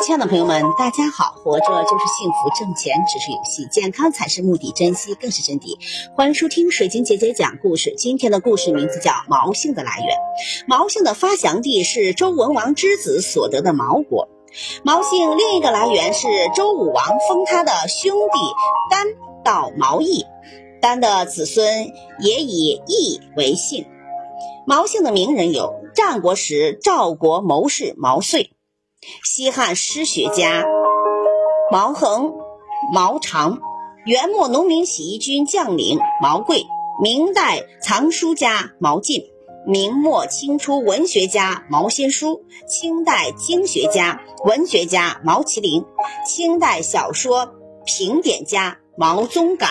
亲爱的朋友们，大家好！活着就是幸福，挣钱只是游戏，健康才是目的，珍惜更是真谛。欢迎收听水晶姐姐讲故事。今天的故事名字叫毛姓的来源。毛姓的发祥地是周文王之子所得的毛国。毛姓另一个来源是周武王封他的兄弟丹到毛邑，丹的子孙也以邑为姓。毛姓的名人有战国时赵国谋士毛遂。西汉诗学家毛衡、毛长，元末农民起义军将领毛贵，明代藏书家毛进，明末清初文学家毛先书，清代经学家、文学家毛麒麟，清代小说评点家毛宗岗。